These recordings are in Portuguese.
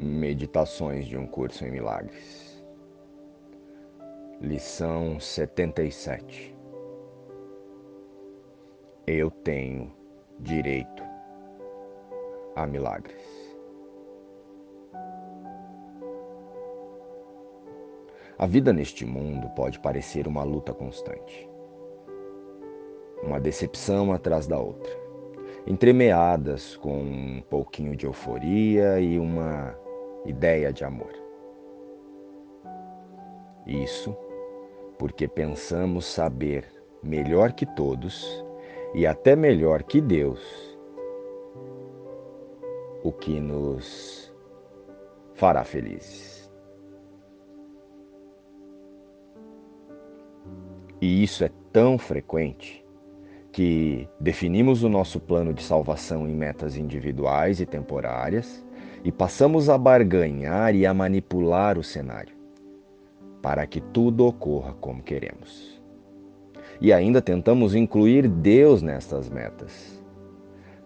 Meditações de um Curso em Milagres. Lição 77. Eu tenho direito a milagres. A vida neste mundo pode parecer uma luta constante, uma decepção atrás da outra, entremeadas com um pouquinho de euforia e uma ideia de amor. Isso porque pensamos saber melhor que todos e até melhor que Deus o que nos fará felizes. E isso é tão frequente que definimos o nosso plano de salvação em metas individuais e temporárias e passamos a barganhar e a manipular o cenário para que tudo ocorra como queremos. E ainda tentamos incluir Deus nestas metas.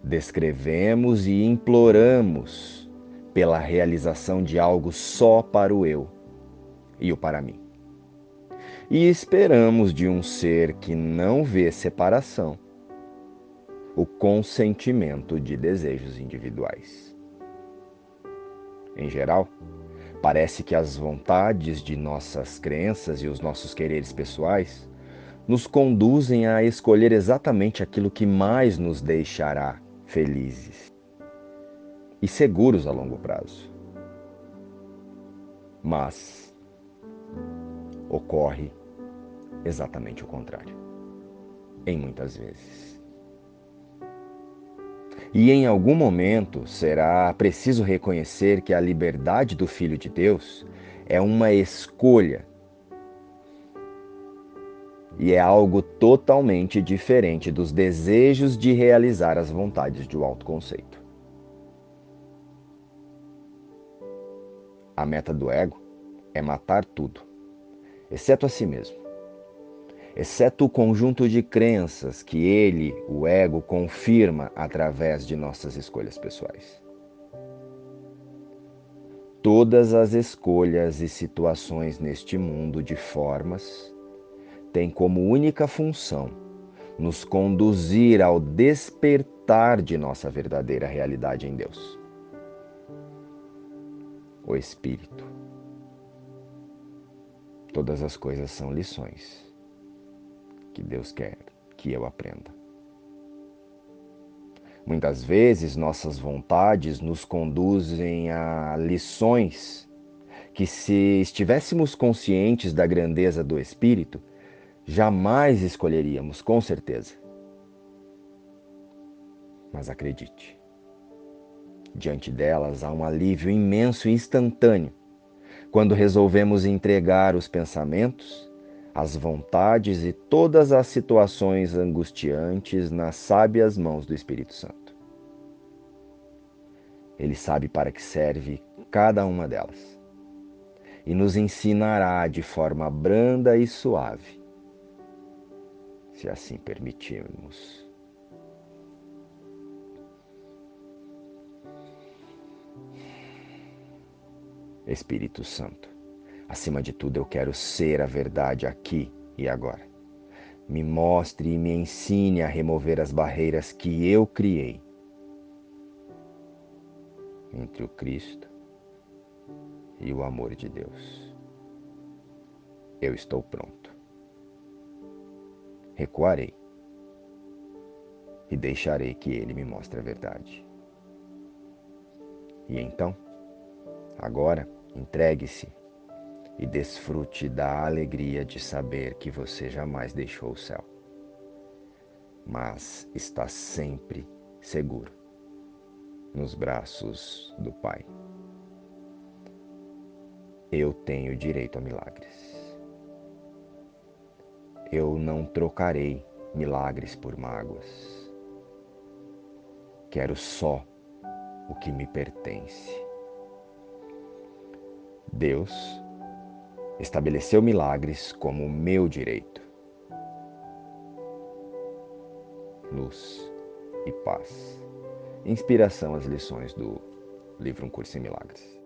Descrevemos e imploramos pela realização de algo só para o eu e o para mim. E esperamos de um ser que não vê separação o consentimento de desejos individuais. Em geral, parece que as vontades de nossas crenças e os nossos quereres pessoais nos conduzem a escolher exatamente aquilo que mais nos deixará felizes e seguros a longo prazo. Mas ocorre exatamente o contrário, em muitas vezes. E em algum momento será preciso reconhecer que a liberdade do Filho de Deus é uma escolha e é algo totalmente diferente dos desejos de realizar as vontades do autoconceito. A meta do ego é matar tudo, exceto a si mesmo exceto o conjunto de crenças que ele, o ego, confirma através de nossas escolhas pessoais. Todas as escolhas e situações neste mundo de formas têm como única função nos conduzir ao despertar de nossa verdadeira realidade em Deus. O Espírito. Todas as coisas são lições que Deus quer que eu aprenda. Muitas vezes nossas vontades nos conduzem a lições que, se estivéssemos conscientes da grandeza do Espírito, jamais escolheríamos, com certeza. Mas acredite, diante delas há um alívio imenso e instantâneo quando resolvemos entregar os pensamentos as vontades e todas as situações angustiantes nas sábias mãos do Espírito Santo. Ele sabe para que serve cada uma delas e nos ensinará de forma branda e suave, se assim permitirmos. Espírito Santo Acima de tudo, eu quero ser a verdade aqui e agora. Me mostre e me ensine a remover as barreiras que eu criei entre o Cristo e o amor de Deus. Eu estou pronto. Recuarei e deixarei que Ele me mostre a verdade. E então, agora, entregue-se e desfrute da alegria de saber que você jamais deixou o céu, mas está sempre seguro nos braços do Pai. Eu tenho direito a milagres. Eu não trocarei milagres por mágoas. Quero só o que me pertence. Deus estabeleceu milagres como meu direito. Luz e paz. Inspiração às lições do livro Um Curso em Milagres.